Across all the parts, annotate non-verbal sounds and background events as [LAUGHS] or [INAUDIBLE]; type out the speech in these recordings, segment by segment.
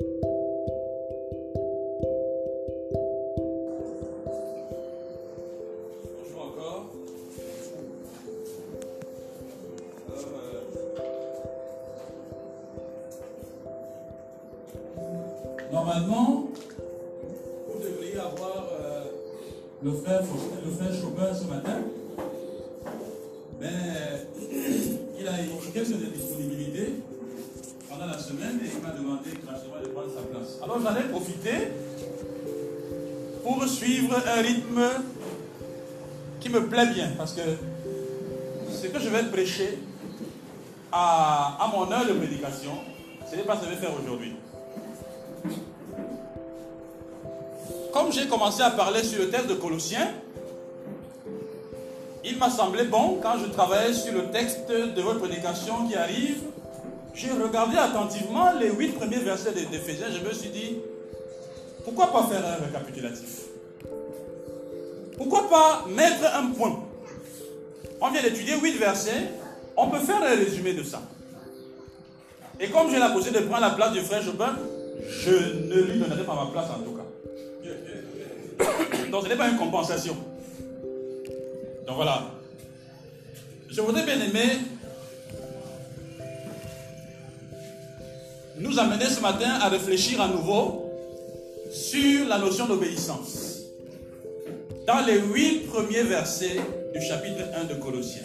Bonjour encore. Euh, Normalement, vous devriez avoir euh, le frère, le Chopin ce matin. J'en ai profité pour suivre un rythme qui me plaît bien parce que ce que je vais prêcher à, à mon heure de prédication, ce n'est pas ce que je vais faire aujourd'hui. Comme j'ai commencé à parler sur le texte de Colossiens, il m'a semblé bon, quand je travaillais sur le texte de votre prédication qui arrive, j'ai regardé attentivement les huit premiers versets d'Éphésiens, je me suis dit, pourquoi pas faire un récapitulatif? Pourquoi pas mettre un point? On vient d'étudier huit versets, on peut faire un résumé de ça. Et comme j'ai la possibilité de prendre la place du frère Chopin, je ne lui donnerai pas ma place en tout cas. Donc ce n'est pas une compensation. Donc voilà. Je voudrais bien aimer nous amener ce matin à réfléchir à nouveau sur la notion d'obéissance dans les huit premiers versets du chapitre 1 de Colossiens.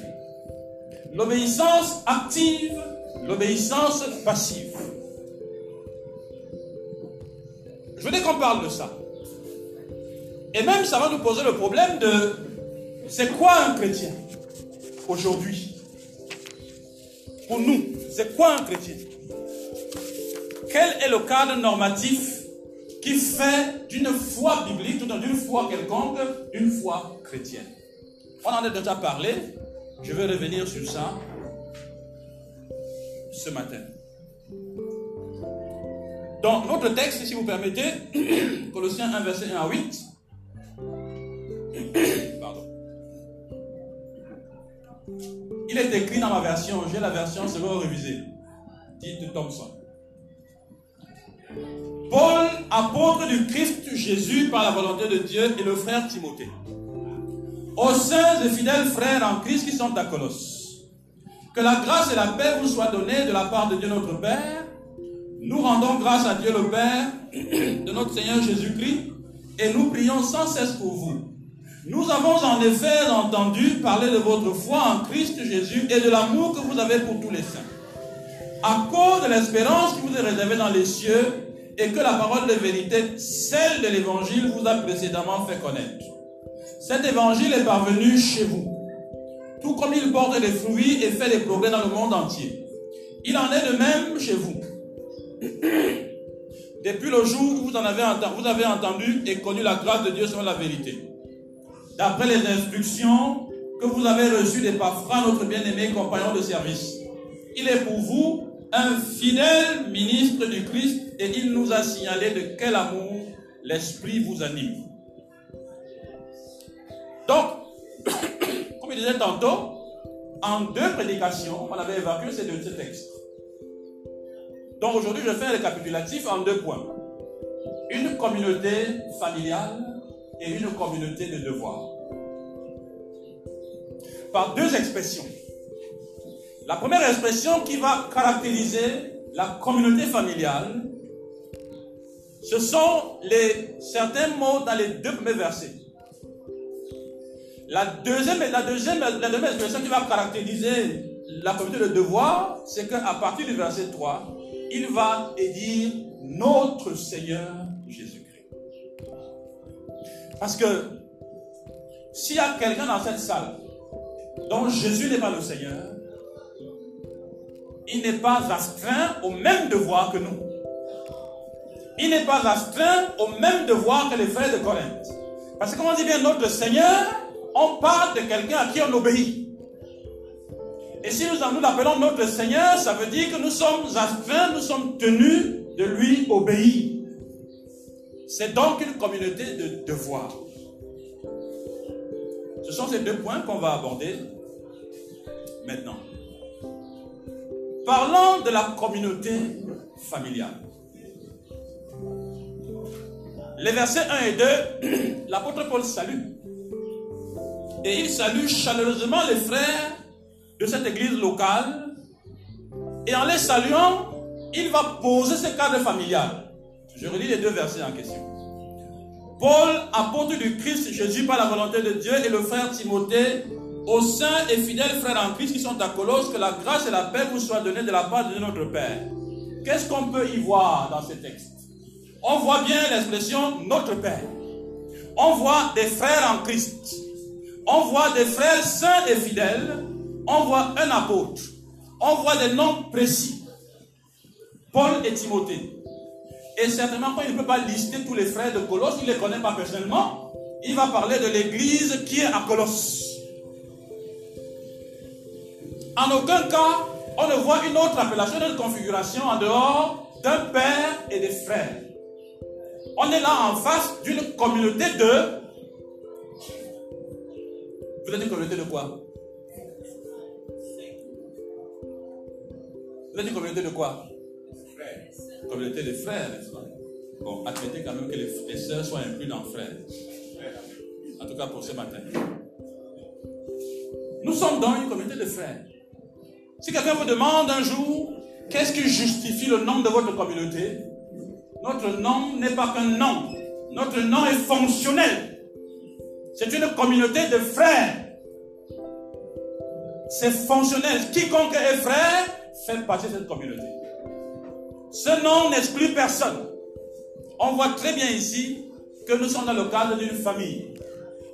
L'obéissance active, l'obéissance passive. Je voudrais qu'on parle de ça. Et même ça va nous poser le problème de c'est quoi un chrétien aujourd'hui? Pour nous, c'est quoi un chrétien? Quel est le cadre normatif qui fait d'une foi biblique, d'une foi quelconque, une foi chrétienne? On en a déjà parlé, je vais revenir sur ça ce matin. Dans notre texte, si vous permettez, [CLEARS THROAT] Colossiens 1, verset 1 à 8. [CLEARS THROAT] Pardon. Il est écrit dans ma version, j'ai la version selon révisée, dite Thompson. Paul, apôtre du Christ Jésus par la volonté de Dieu, et le frère Timothée. Aux saints et fidèles frères en Christ qui sont à Colosse, que la grâce et la paix vous soient données de la part de Dieu notre Père. Nous rendons grâce à Dieu le Père de notre Seigneur Jésus-Christ et nous prions sans cesse pour vous. Nous avons en effet entendu parler de votre foi en Christ Jésus et de l'amour que vous avez pour tous les saints. À cause de l'espérance qui vous est réservée dans les cieux, et que la parole de vérité, celle de l'évangile, vous a précédemment fait connaître. Cet évangile est parvenu chez vous, tout comme il porte des fruits et fait des progrès dans le monde entier. Il en est de même chez vous. [CLEARS THROAT] Depuis le jour où vous en avez vous avez entendu et connu la grâce de Dieu selon la vérité. D'après les instructions que vous avez reçues des Paphras, notre bien-aimé compagnon de service. Il est pour vous un fidèle ministre du Christ et il nous a signalé de quel amour l'Esprit vous anime. Donc, [COUGHS] comme il disait tantôt, en deux prédications, on avait évacué ces deux textes. Donc aujourd'hui, je fais un récapitulatif en deux points. Une communauté familiale et une communauté de devoir. Par deux expressions. La première expression qui va caractériser la communauté familiale, ce sont les, certains mots dans les deux premiers versets. La deuxième, la, deuxième, la deuxième expression qui va caractériser la communauté de devoir, c'est qu'à partir du verset 3, il va dire notre Seigneur Jésus-Christ. Parce que s'il y a quelqu'un dans cette salle dont Jésus n'est pas le Seigneur, il n'est pas astreint au même devoir que nous. Il n'est pas astreint au même devoir que les frères de Corinthe. Parce que quand on dit bien notre Seigneur, on parle de quelqu'un à qui on obéit. Et si nous, nous l'appelons notre Seigneur, ça veut dire que nous sommes astreints, nous sommes tenus de lui obéir. C'est donc une communauté de devoirs. Ce sont ces deux points qu'on va aborder maintenant. Parlons de la communauté familiale. Les versets 1 et 2, [CLEARS THROAT] l'apôtre Paul salue. Et il salue chaleureusement les frères de cette église locale. Et en les saluant, il va poser ce cadre familial. Je relis les deux versets en question. Paul, apôtre du Christ Jésus par la volonté de Dieu, et le frère Timothée, aux saints et fidèles frères en Christ qui sont à Colosse, que la grâce et la paix vous soient données de la part de notre Père. Qu'est-ce qu'on peut y voir dans ce texte? On voit bien l'expression notre Père. On voit des frères en Christ. On voit des frères saints et fidèles. On voit un apôtre. On voit des noms précis. Paul et Timothée. Et certainement, quand il ne peut pas lister tous les frères de Colosse, il ne les connaît pas personnellement. Il va parler de l'église qui est à Colosse. En aucun cas, on ne voit une autre appellation, une configuration en dehors d'un père et des frères. On est là en face d'une communauté de... Vous êtes une communauté de quoi? Vous êtes une communauté de quoi? Communauté de frères, Bon, admettez quand même que les, sœurs soient inclus dans frères. En tout cas pour ce matin. Nous sommes dans une communauté de frères. Si quelqu'un vous demande un jour, qu'est-ce qui justifie le nom de votre communauté? Notre nom n'est pas qu'un nom. Notre nom est fonctionnel. C'est une communauté de frères. C'est fonctionnel. Quiconque est frère fait partie de cette communauté. Ce nom n'exclut personne. On voit très bien ici que nous sommes dans le cadre d'une famille.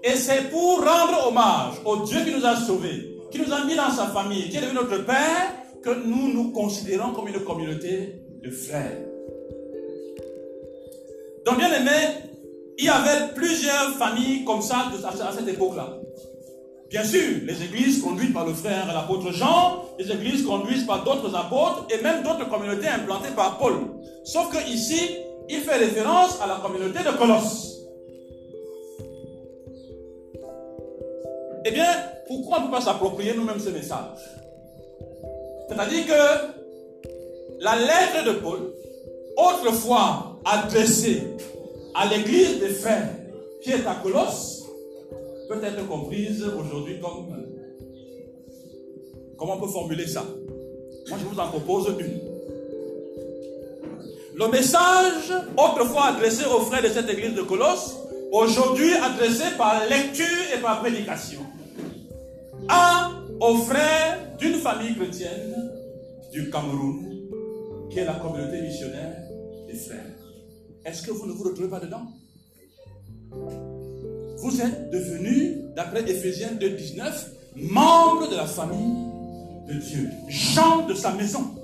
Et c'est pour rendre hommage au Dieu qui nous a sauvés, qui nous a mis dans sa famille, qui est devenu notre Père, que nous nous considérons comme une communauté de frères. Donc, bien aimé, il y avait plusieurs familles comme ça à cette époque-là. Bien sûr, les églises conduites par le frère l'apôtre Jean, les églises conduites par d'autres apôtres et même d'autres communautés implantées par Paul. Sauf que ici, il fait référence à la communauté de Colosse. Eh bien, pourquoi on ne peut pas s'approprier nous-mêmes ce message? C'est-à-dire que la lettre de Paul, autrefois adressée à l'église des frères qui est à Colosse, peut être comprise aujourd'hui comme... Comment on peut formuler ça? Moi, je vous en propose une. Le message autrefois adressé aux frères de cette église de Colosse, aujourd'hui adressé par lecture et par prédication à aux frères d'une famille chrétienne du Cameroun, qui est la communauté missionnaire des frères. Est-ce que vous ne vous retrouvez pas dedans? Vous êtes devenus, d'après Ephésiens 2.19, membres de la famille de Dieu, gens de sa maison.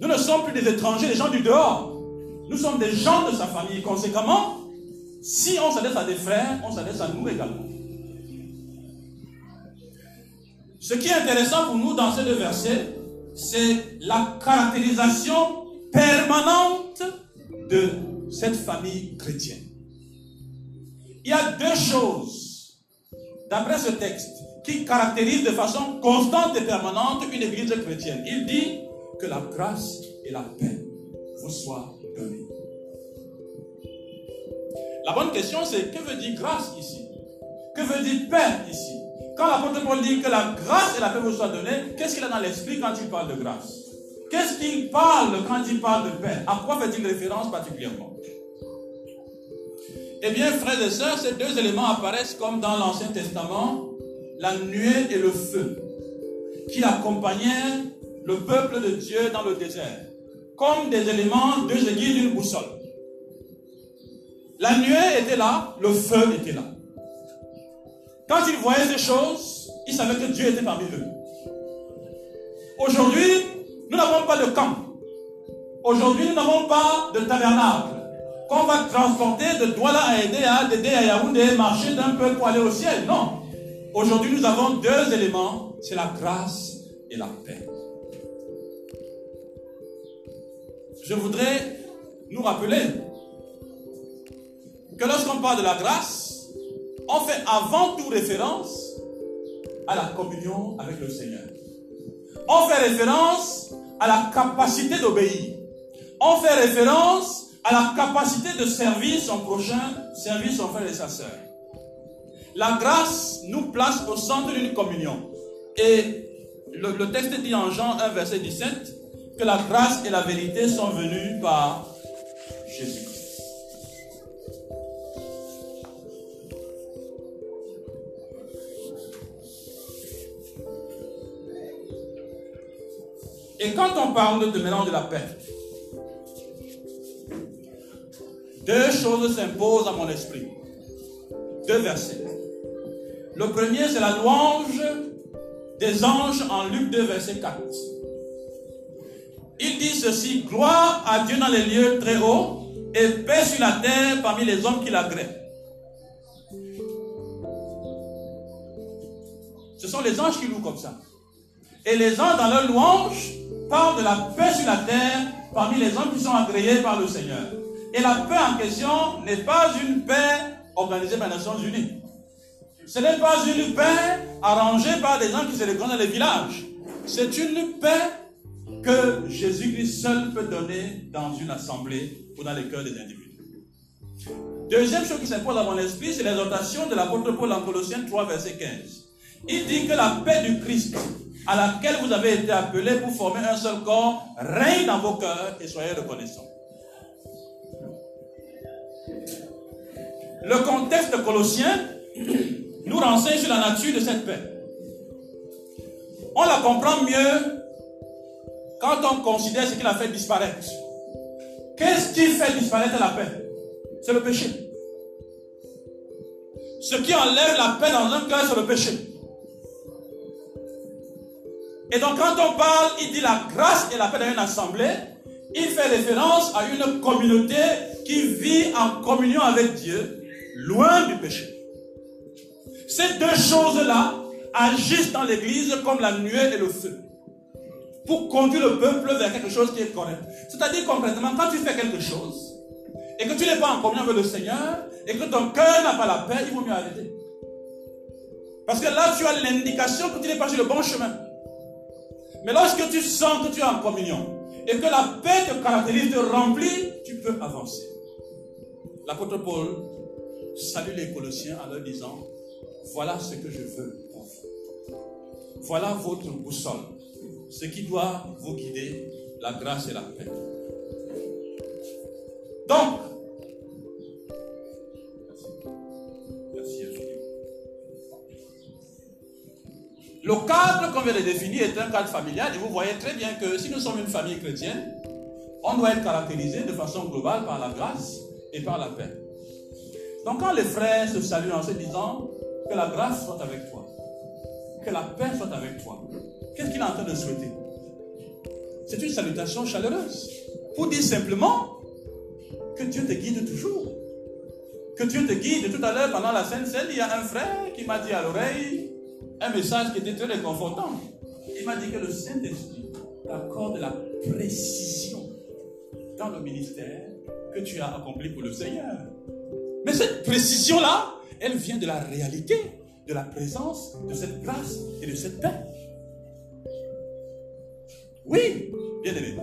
Nous ne sommes plus des étrangers, des gens du dehors. Nous sommes des gens de sa famille. Conséquemment, si on s'adresse à des frères, on s'adresse à nous également. Ce qui est intéressant pour nous dans ces deux versets, c'est la caractérisation permanente de cette famille chrétienne. Il y a deux choses, d'après ce texte, qui caractérisent de façon constante et permanente une église chrétienne. Il dit que la grâce et la paix vous soient données. La bonne question, c'est que veut dire grâce ici? Que veut dire paix ici? Quand l'apôtre Paul dit que la grâce et la paix vous soient données, qu'est-ce qu'il a dans l'esprit quand il parle de grâce? Qu'est-ce qu'il parle quand il parle de paix? À quoi fait-il référence particulièrement? Eh bien, frères et sœurs, ces deux éléments apparaissent comme dans l'Ancien Testament, la nuée et le feu, qui accompagnaient le peuple de Dieu dans le désert, comme des éléments, deux aiguilles d'une boussole. La nuée était là, le feu était là. Quand ils voyaient ces choses, ils savaient que Dieu était parmi eux. Aujourd'hui, nous n'avons pas de camp. Aujourd'hui, nous n'avons pas de tabernacle qu'on va transporter de Douala à Edea, d'Ede à Yaoundé, marcher d'un peu pour aller au ciel. Non. Aujourd'hui, nous avons deux éléments. C'est la grâce et la paix. Je voudrais nous rappeler que lorsqu'on parle de la grâce, on fait avant tout référence à la communion avec le Seigneur. On fait référence à la capacité d'obéir. On fait référence a la capacité de servir son prochain, servir son frère et sa sœur. La grâce nous place au centre d'une communion. Et le, le texte dit en Jean 1, verset 17, que la grâce et la vérité sont venues par Jésus. Et quand on parle de mélange de la paix, deux choses s'imposent à mon esprit. Deux versets. Le premier, c'est la louange des anges en Luc 2, verset 4. Il dit ceci, gloire à Dieu dans les lieux très hauts et paix sur la terre parmi les hommes qui l'agréent. Ce sont les anges qui louent comme ça. Et les anges dans leur louange parle de la paix sur la terre parmi les hommes qui sont agréés par le Seigneur. Et la paix en question n'est pas une paix organisée par les Nations Unies. Ce n'est pas une paix arrangée par des gens qui se reconnaissent dans les villages. C'est une paix que Jésus-Christ seul peut donner dans une assemblée ou dans les cœurs des individus. Deuxième chose qui s'impose à mon esprit, c'est l'exhortation de l'apôtre Paul en Colossiens 3, verset 15. Il dit que la paix du Christ, à laquelle vous avez été appelés pour former un seul corps, règne dans vos cœurs et soyez reconnaissants. Le contexte colossien nous renseigne sur la nature de cette paix. On la comprend mieux quand on considère ce qu'il a fait disparaître. Qu'est-ce qui fait disparaître la paix? C'est le péché. Ce qui enlève la paix dans un cœur, c'est le péché. Et donc quand on parle, il dit la grâce et la paix dans une assemblée, il fait référence à une communauté qui vit en communion avec Dieu, loin du péché. Ces deux choses-là agissent dans l'Église comme la nuée et le feu, pour conduire le peuple vers quelque chose qui est correct. C'est-à-dire concrètement, quand tu fais quelque chose, et que tu n'es pas en communion avec le Seigneur, et que ton cœur n'a pas la paix, il vaut mieux arrêter. Parce que là, tu as l'indication que tu n'es pas sur le bon chemin. Mais lorsque tu sens que tu es en communion et que la paix te caractérise, te remplit, tu peux avancer. L'apôtre Paul salue les Colossiens en leur disant, voilà ce que je veux pour vous. Voilà votre boussole, ce qui doit vous guider, la grâce et la paix. Donc, Le cadre qu'on vient de définir est un cadre familial et vous voyez très bien que si nous sommes une famille chrétienne, on doit être caractérisé de façon globale par la grâce et par la paix. Donc quand les frères se saluent en se disant que la grâce soit avec toi, que la paix soit avec toi, qu'est-ce qu'il est en train de souhaiter? C'est une salutation chaleureuse pour dire simplement que Dieu te guide toujours. Que Dieu te guide. Tout à l'heure, pendant la Sainte Seine, il y a un frère qui m'a dit à l'oreille, un message qui était très réconfortant. Il m'a dit que le Saint-Esprit t'accorde la précision dans le ministère que tu as accompli pour le Seigneur. Mais cette précision-là, elle vient de la réalité, de la présence de cette grâce et de cette paix. Oui, bien aimé.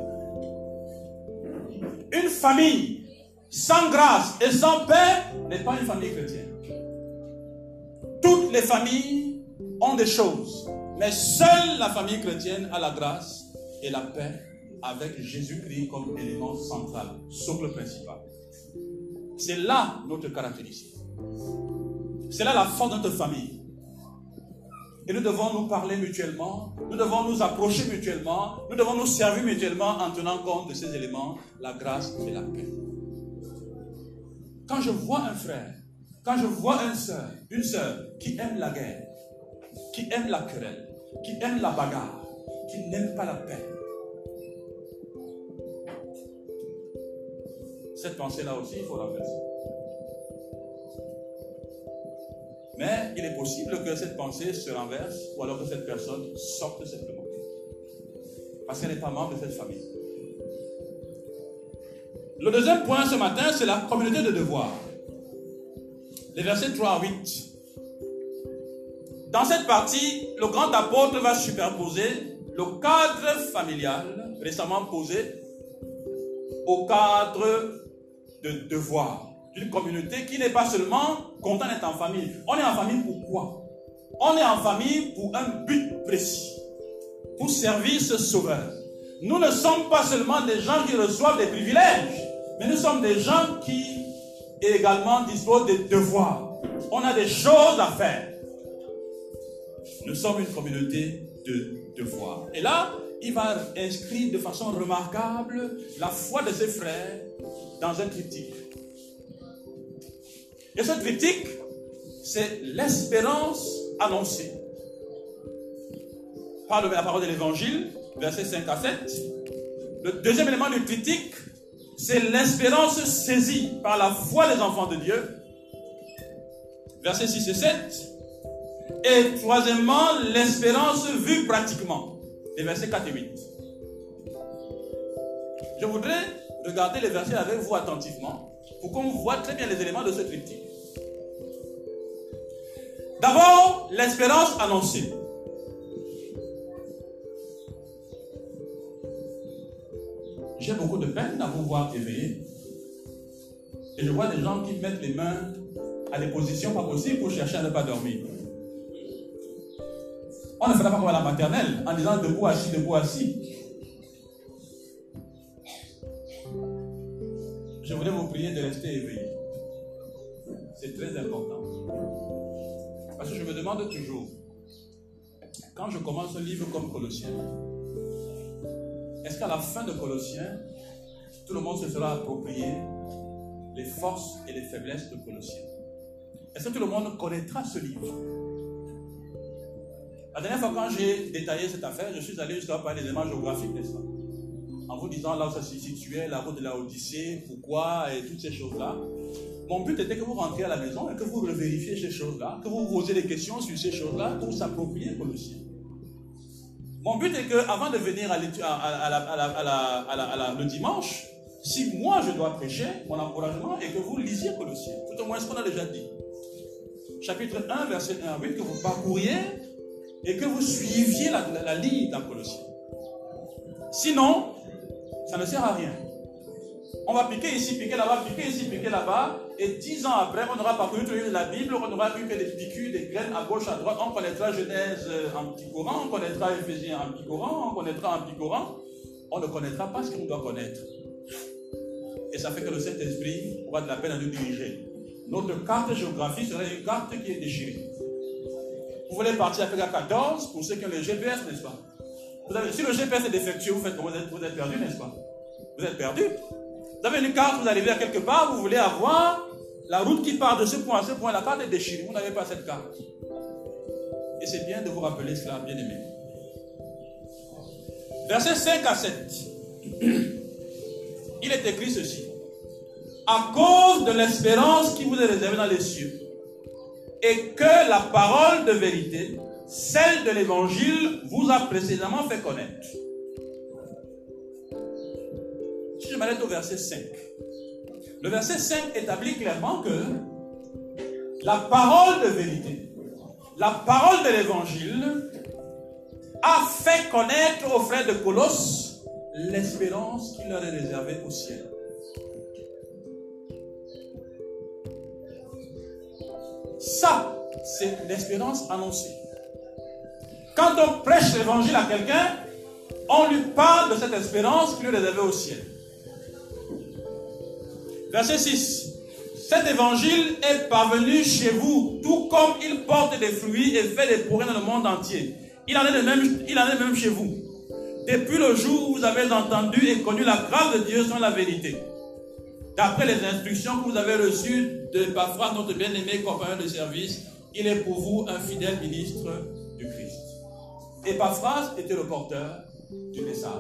Une famille sans grâce et sans paix n'est pas une famille chrétienne. Toutes les familles ont des choses, mais seule la famille chrétienne a la grâce et la paix avec Jésus-Christ comme élément central, socle principal. C'est là notre caractéristique. C'est là la force de notre famille. Et nous devons nous parler mutuellement, nous devons nous approcher mutuellement, nous devons nous servir mutuellement en tenant compte de ces éléments, la grâce et la paix. Quand je vois un frère, quand je vois une soeur, une sœur qui aime la guerre, qui aime la querelle, qui aime la bagarre, qui n'aime pas la paix. Cette pensée-là aussi, il faut renverser. Mais il est possible que cette pensée se renverse ou alors que cette personne sorte simplement. Parce qu'elle n'est pas membre de cette famille. Le deuxième point ce matin, c'est la communauté de devoirs. Les versets 3 à 8. Dans cette partie, le grand apôtre va superposer le cadre familial récemment posé au cadre de devoir. D'une communauté qui n'est pas seulement content d'être en famille. On est en famille pour quoi? On est en famille pour un but précis. Pour servir ce sauveur. Nous ne sommes pas seulement des gens qui reçoivent des privilèges, mais nous sommes des gens qui également disposent des devoirs. On a des choses à faire. Nous sommes une communauté de devoirs. Et là, il va inscrire de façon remarquable la foi de ses frères dans un triptyque. Et ce triptyque, c'est l'espérance annoncée. Par la parole de l'évangile, versets 5 à 7. Le deuxième élément du critique, c'est l'espérance saisie par la foi des enfants de Dieu. Versets 6 et 7. Et troisièmement, l'espérance vue pratiquement. Les versets 4 et 8. Je voudrais regarder les versets avec vous attentivement pour qu'on voit très bien les éléments de ce triptyque. D'abord, l'espérance annoncée. J'ai beaucoup de peine à vous voir éveillé. Et je vois des gens qui mettent les mains à des positions pas possibles pour chercher à ne pas dormir. On ne fera pas comme à la maternelle en disant debout, assis, debout, assis. Je voulais vous prier de rester éveillé. C'est très important. Parce que je me demande toujours, quand je commence un livre comme Colossiens, est-ce qu'à la fin de Colossiens, tout le monde se sera approprié les forces et les faiblesses de Colossiens? Est-ce que tout le monde connaîtra ce livre? La dernière fois, quand j'ai détaillé cette affaire, je suis allé jusqu'à parler des éléments géographiques, n'est-ce pas? En vous disant là où ça se situait, la route de la Odyssée, pourquoi, et toutes ces choses-là. Mon but était que vous rentriez à la maison et que vous revérifiez ces choses-là, que vous vous posiez des questions sur ces choses-là pour s'approprier Colossiens. Mon but est que, avant de venir à, le dimanche, si moi je dois prêcher, mon encouragement est que vous lisiez Colossiens, tout au moins ce qu'on a déjà dit. Chapitre 1, verset 1 à 8, que vous parcouriez et que vous suiviez la, la ligne dans Colossiens. Sinon, ça ne sert à rien. On va piquer ici, piquer là-bas, piquer ici, piquer là-bas. Et dix ans après, on n'aura tout de la Bible, on n'aura eu que des piqûres, des graines à gauche, à droite. On connaîtra Genèse en petit courant, on connaîtra Ephésiens en petit courant, on connaîtra en petit courant. On ne connaîtra pas ce qu'on doit connaître. Et ça fait que le Saint-Esprit aura de la peine à nous diriger. Notre carte géographique serait une carte qui est déchirée. Vous voulez partir à Africa 14 pour ceux qui ont le GPS, n'est-ce pas? Si le GPS est défectueux, vous, êtes, perdu, n'est-ce pas? Vous êtes perdu. Vous avez une carte, vous arrivez à quelque part, vous voulez avoir la route qui part de ce point à ce point, la carte est déchirée, vous n'avez pas cette carte. Et c'est bien de vous rappeler cela, bien aimé. Verset 5 à 7. Il est écrit ceci. À cause de l'espérance qui vous est réservée dans les cieux, et que la parole de vérité, celle de l'évangile, vous a précédemment fait connaître je m'arrête au verset 5. Le verset 5 établit clairement que la parole de vérité, la parole de l'évangile, a fait connaître aux frères de Colosse l'espérance qui leur est réservée au ciel. Ça, c'est l'espérance annoncée. Quand on prêche l'évangile à quelqu'un, on lui parle de cette espérance qui lui est réservée au ciel. Verset 6. Cet évangile est parvenu chez vous, tout comme il porte des fruits et fait des progrès dans le monde entier. Il en est de même, chez vous. Depuis le jour où vous avez entendu et connu la grâce de Dieu sans la vérité. D'après les instructions que vous avez reçues de Paphras, notre bien-aimé compagnon de service, il est pour vous un fidèle ministre du Christ. Epaphras était le porteur du message.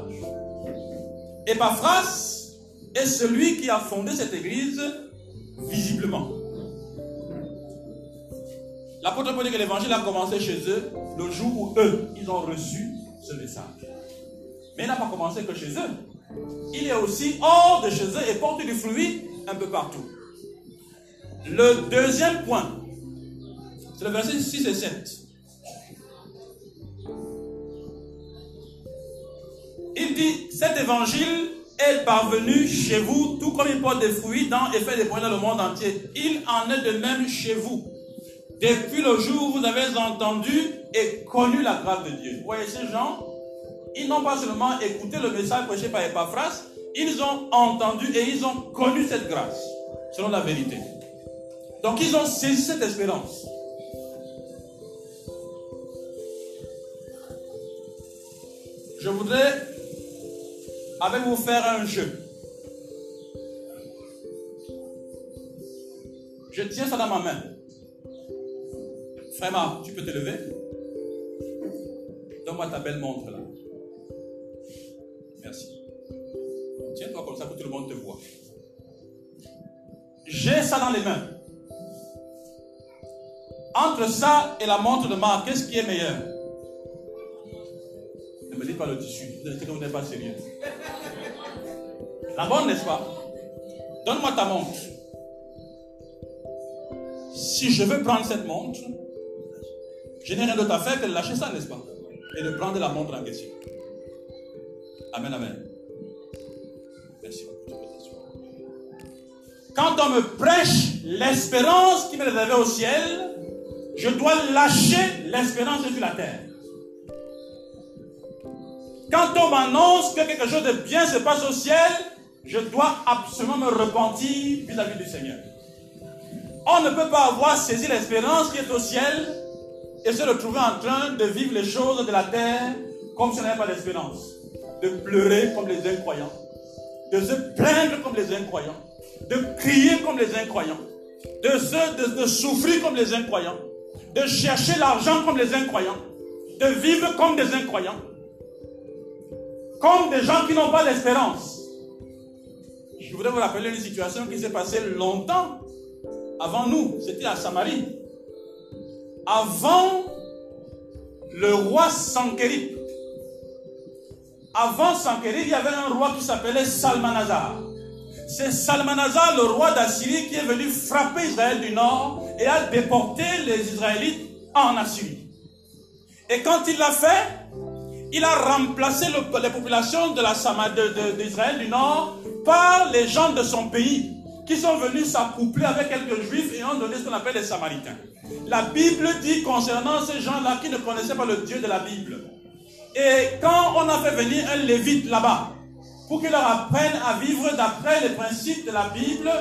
Epaphras est celui qui a fondé cette église visiblement. L'apôtre Paul dit que l'évangile a commencé chez eux le jour où eux, ils ont reçu ce message. Mais il n'a pas commencé que chez eux. Il est aussi hors de chez eux et porte du fruit un peu partout. Le deuxième point, c'est le verset 6 et 7. Il dit, cet évangile est parvenu chez vous, tout comme il porte des fruits dans et fait des points dans le monde entier. Il en est de même chez vous. Depuis le jour où vous avez entendu et connu la grâce de Dieu. Vous voyez, ces gens, ils n'ont pas seulement écouté le message prêché par Epaphras, ils ont entendu et ils ont connu cette grâce, selon la vérité. Donc ils ont saisi cette espérance. Je voudrais avec vous faire un jeu. Je tiens ça dans ma main. Frère tu peux te lever Donne-moi ta belle montre là. Le monde te voit. J'ai ça dans les mains. Entre ça et la montre de Marc, qu'est-ce qui est meilleur? Ne me dites pas le tissu, vous n'êtes pas sérieux. La bonne, n'est-ce pas? Donne-moi ta montre. Si je veux prendre cette montre, je n'ai rien d'autre à faire que de lâcher ça, n'est-ce pas? Et de prendre la montre en question. Amen, amen. Quand on me prêche l'espérance qui m'est réservée au ciel, je dois lâcher l'espérance sur la terre. Quand on m'annonce que quelque chose de bien se passe au ciel, je dois absolument me repentir vis-à-vis du Seigneur. On ne peut pas avoir saisi l'espérance qui est au ciel et se retrouver en train de vivre les choses de la terre comme si on n'avait pas d'espérance. De pleurer comme les incroyants, de se plaindre comme les incroyants, de crier comme les incroyants, de, de souffrir comme les incroyants, de chercher l'argent comme les incroyants, de vivre comme des incroyants, comme des gens qui n'ont pas d'espérance. Je voudrais vous rappeler une situation qui s'est passée longtemps avant nous. C'était à Samarie. Avant le roi Sankérib. Avant Sankérib, il y avait un roi qui s'appelait Salmanazar. C'est Salmanazar, le roi d'Assyrie, qui est venu frapper Israël du nord et a déporté les Israélites en Assyrie. Et quand il l'a fait, il a remplacé les populations de d'Israël du nord par les gens de son pays qui sont venus s'accoupler avec quelques juifs et ont donné ce qu'on appelle les samaritains. La Bible dit concernant ces gens-là qui ne connaissaient pas le Dieu de la Bible. Et quand on a fait venir un lévite là-bas, pour qu'il leur apprenne à vivre d'après les principes de la Bible,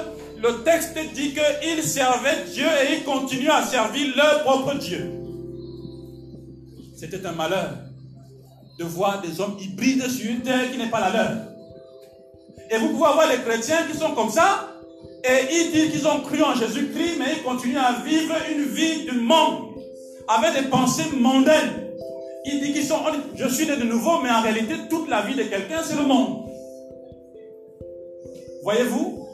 le texte dit qu'ils servaient Dieu et ils continuent à servir leur propre Dieu. C'était un malheur de voir des hommes hybrides sur une terre qui n'est pas la leur. Et vous pouvez avoir les chrétiens qui sont comme ça, et ils disent qu'ils ont cru en Jésus-Christ, mais ils continuent à vivre une vie du monde, avec des pensées mondaines. Ils disent qu'ils sont, je suis né de nouveau, mais en réalité, toute la vie de quelqu'un, c'est le monde. Voyez-vous,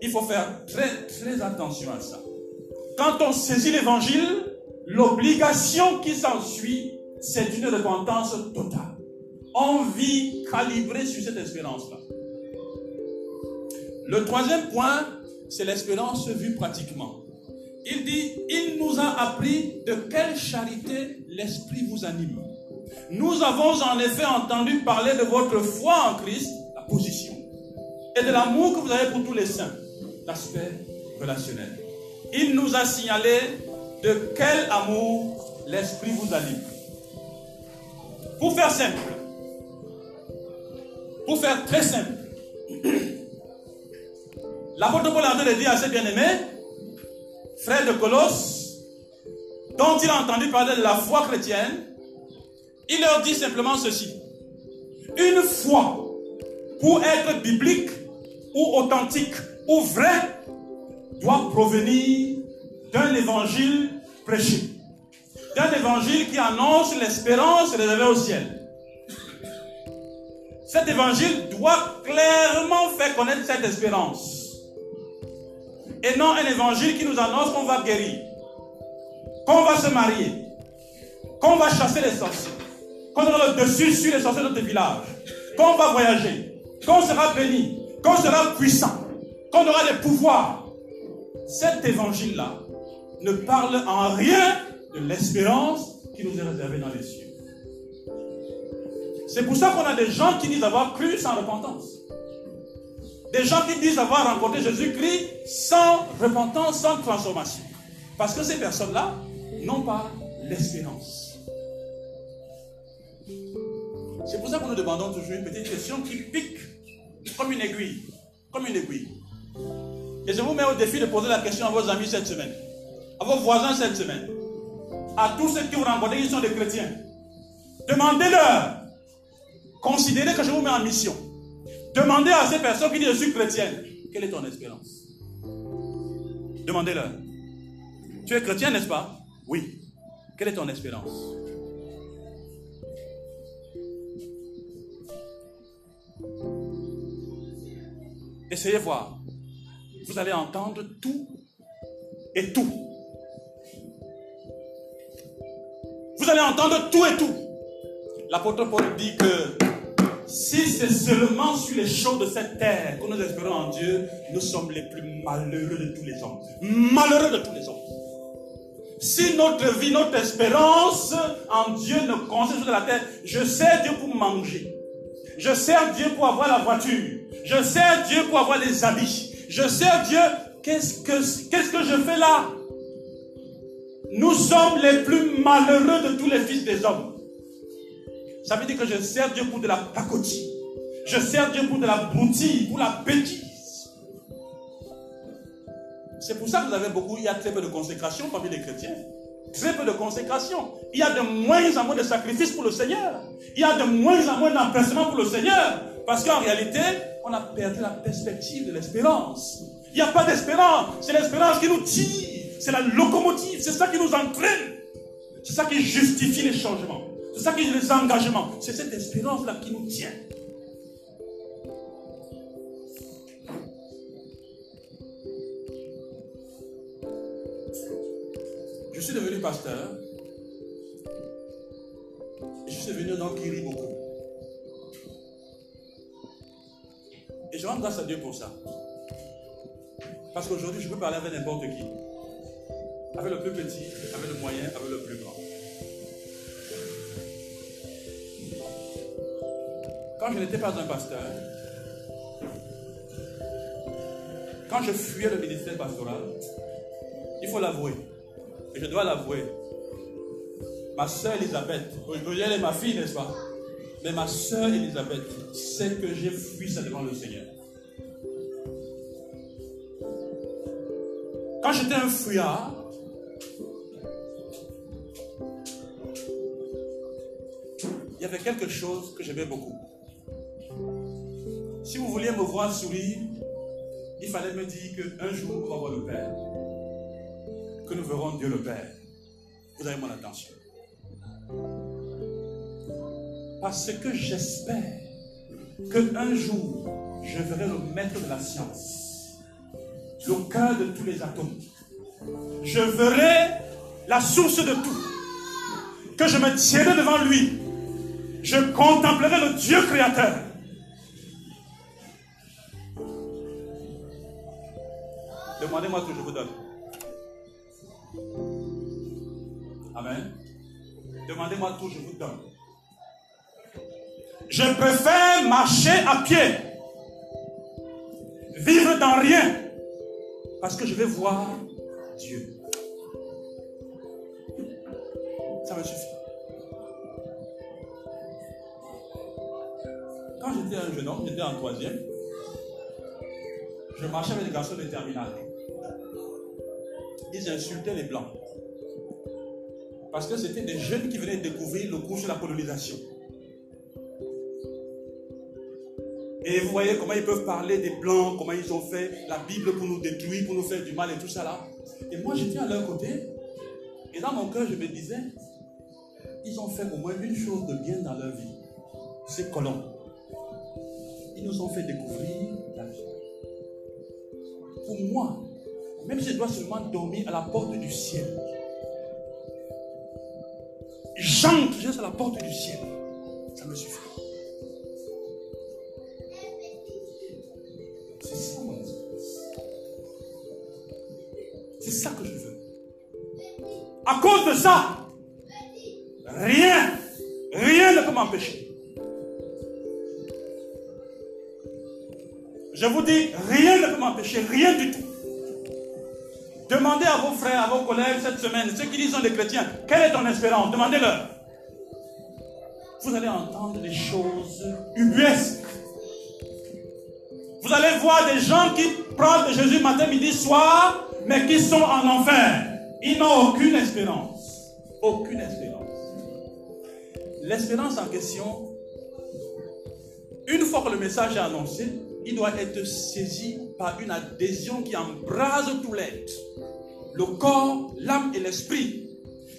il faut faire très, très attention à ça. Quand on saisit l'évangile, l'obligation qui s'ensuit, c'est une repentance totale. On vit calibré sur cette espérance-là. Le troisième point, c'est l'espérance vue pratiquement. Il dit, il nous a appris de quelle charité l'Esprit vous anime. Nous avons en effet entendu parler de votre foi en Christ, la position, et de l'amour que vous avez pour tous les saints, l'aspect relationnel. Il nous a signalé de quel amour l'Esprit vous anime. Pour faire simple, pour faire très simple, [CLEARS THROAT] l'apôtre Paul a de dire à ses bien-aimés, frères de Colosse, dont il a entendu parler de la foi chrétienne, il leur dit simplement ceci. Une foi, pour être biblique ou authentique ou vrai, doit provenir d'un évangile prêché d'un évangile qui annonce l'espérance réservée au ciel. Cet évangile doit clairement faire connaître cette espérance. Et non un évangile qui nous annonce qu'on va guérir, qu'on va se marier, qu'on va chasser les sorciers, qu'on aura le dessus sur les sorciers de notre village, qu'on va voyager, qu'on sera béni, qu'on sera puissant, qu'on aura des pouvoirs. Cet évangile-là ne parle en rien de l'espérance qui nous est réservée dans les cieux. C'est pour ça qu'on a des gens qui disent avoir cru sans repentance. Des gens qui disent avoir rencontré Jésus-Christ sans repentance, sans transformation. Parce que ces personnes-là n'ont pas l'espérance. C'est pour ça que nous demandons toujours une petite question qui pique comme une aiguille. Comme une aiguille. Et je vous mets au défi de poser la question à vos amis cette semaine, à vos voisins cette semaine, à tous ceux qui vous rencontrez qui sont des chrétiens. Demandez-leur, considérez que je vous mets en mission. Demandez à ces personnes qui disent je suis chrétienne, quelle est ton espérance? Demandez-leur. Tu es chrétien, n'est-ce pas? Oui. Quelle est ton espérance? Essayez voir. Vous allez entendre tout et tout. Vous allez entendre tout et tout. L'apôtre Paul dit que si c'est seulement sur les choses de cette terre que nous espérons en Dieu, nous sommes les plus malheureux de tous les hommes. Malheureux de tous les hommes. Si notre vie, notre espérance en Dieu ne consiste de la terre, je sais Dieu pour manger. Je sers Dieu pour avoir la voiture. Je sers Dieu pour avoir les habits. Je sers Dieu, qu'est-ce que, qu'est-ce que je fais là? Nous sommes les plus malheureux de tous les fils des hommes. Ça veut dire que je sers Dieu pour de la pacotille. Je sers Dieu pour de la broutille, pour la bêtise. C'est pour ça que vous avez beaucoup, il y a très peu de consécration parmi les chrétiens. Très peu de consécration. Il y a de moins en moins de sacrifices pour le Seigneur. Il y a de moins en moins d'empressement pour le Seigneur. Parce qu'en réalité, on a perdu la perspective de l'espérance. Il n'y a pas d'espérance. C'est l'espérance qui nous tire. C'est la locomotive. C'est ça qui nous entraîne. C'est ça qui justifie les changements. C'est ça qui les engagements. C'est cette espérance-là qui nous tient. Je suis devenu pasteur. Je suis devenu un homme qui beaucoup. Et je rends grâce à Dieu pour ça. Parce qu'aujourd'hui, je peux parler avec n'importe qui. Avec le plus petit, avec le moyen, avec le plus grand. Quand je n'étais pas un pasteur, quand je fuyais le ministère pastoral, il faut l'avouer, et je dois l'avouer, ma soeur Elisabeth, elle est ma fille, n'est-ce pas? Mais ma soeur Elisabeth sait que j'ai fui ça devant le Seigneur. Quand j'étais un fuyard, il y avait quelque chose que j'aimais beaucoup. Si vous vouliez me voir sourire, il fallait me dire qu'un jour, on va voir le Père. Que nous verrons Dieu le Père. Vous avez mon attention. Parce que j'espère qu'un jour, je verrai le maître de la science, le cœur de tous les atomes. Je verrai la source de tout. Que je me tiendrai devant lui. Je contemplerai le Dieu créateur. Demandez-moi tout, je vous donne. Amen. Demandez-moi tout, je vous donne. Je préfère marcher à pied, vivre dans rien, parce que je vais voir Dieu. Ça me suffit. Quand j'étais un jeune homme, j'étais en troisième, je marchais avec des garçons de terminale ils insultaient les Blancs. Parce que c'était des jeunes qui venaient découvrir le cours sur la colonisation. Et vous voyez comment ils peuvent parler des Blancs, comment ils ont fait la Bible pour nous détruire, pour nous faire du mal et tout ça là. Et moi j'étais à leur côté. Et dans mon cœur je me disais, ils ont fait au moins une chose de bien dans leur vie. C'est colons. Ils nous ont fait découvrir la vie. Pour moi, même si je dois seulement dormir à la porte du ciel. J'entre juste à la porte du ciel. Ça me suffit. rien, rien ne peut m'empêcher. Je vous dis, rien ne peut m'empêcher, rien du tout. Demandez à vos frères, à vos collègues cette semaine, ceux qui disent sont des chrétiens, quelle est ton espérance? Demandez-leur. Vous allez entendre des choses ubuesques. Vous allez voir des gens qui parlent de Jésus matin, midi, soir, mais qui sont en enfer. Ils n'ont aucune espérance. Aucune espérance. L'espérance en question, une fois que le message est annoncé, il doit être saisi par une adhésion qui embrase tout l'être. Le corps, l'âme et l'esprit.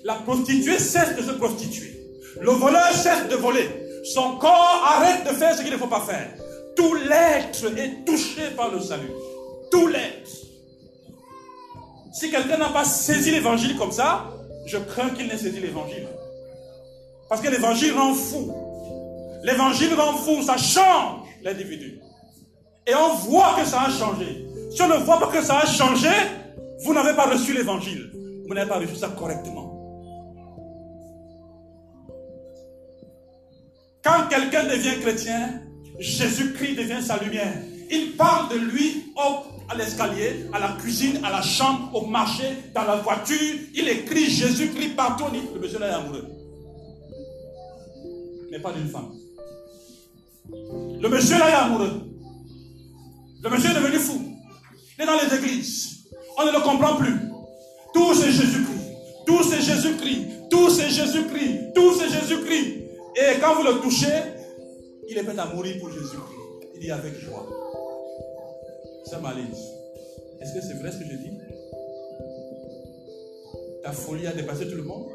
La prostituée cesse de se prostituer. Le voleur cesse de voler. Son corps arrête de faire ce qu'il ne faut pas faire. Tout l'être est touché par le salut. Tout l'être. Si quelqu'un n'a pas saisi l'évangile comme ça, je crains qu'il n'ait saisi l'évangile. Parce que l'évangile rend fou. L'évangile rend fou, ça change l'individu. Et on voit que ça a changé. Si on ne voit pas que ça a changé, vous n'avez pas reçu l'évangile. Vous n'avez pas reçu ça correctement. Quand quelqu'un devient chrétien, Jésus-Christ devient sa lumière. Il parle de lui à l'escalier, à la cuisine, à la chambre, au marché, dans la voiture. Il écrit Jésus-Christ partout. Le là est amoureux. Mais pas d'une femme. Le monsieur là est amoureux. Le monsieur est devenu fou. Il est dans les églises. On ne le comprend plus. Tout c'est Jésus-Christ. Tout c'est Jésus-Christ. Tout c'est Jésus-Christ. Tout c'est Jésus-Christ. Et quand vous le touchez, il est prêt à mourir pour Jésus-Christ. Il dit avec joie. Ça m'alise. Est-ce que c'est vrai ce que je dis? Ta folie a dépassé tout le monde?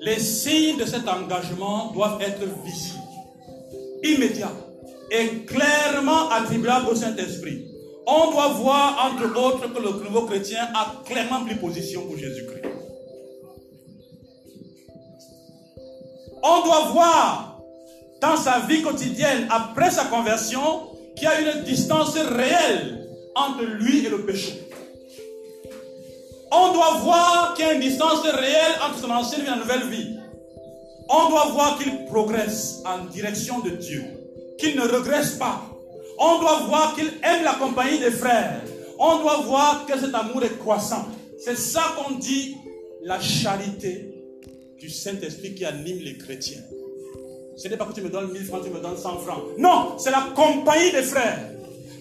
Les signes de cet engagement doivent être visibles, immédiats et clairement attribuables au Saint-Esprit. On doit voir, entre autres, que le nouveau chrétien a clairement pris position pour Jésus-Christ. On doit voir dans sa vie quotidienne, après sa conversion, qu'il y a une distance réelle entre lui et le péché. On doit voir qu'il y a une distance réelle entre son ancienne vie et la nouvelle vie. On doit voir qu'il progresse en direction de Dieu, qu'il ne regresse pas. On doit voir qu'il aime la compagnie des frères. On doit voir que cet amour est croissant. C'est ça qu'on dit la charité du Saint-Esprit qui anime les chrétiens. Ce n'est pas que tu me donnes 1000 francs, tu me donnes 100 francs. Non, c'est la compagnie des frères.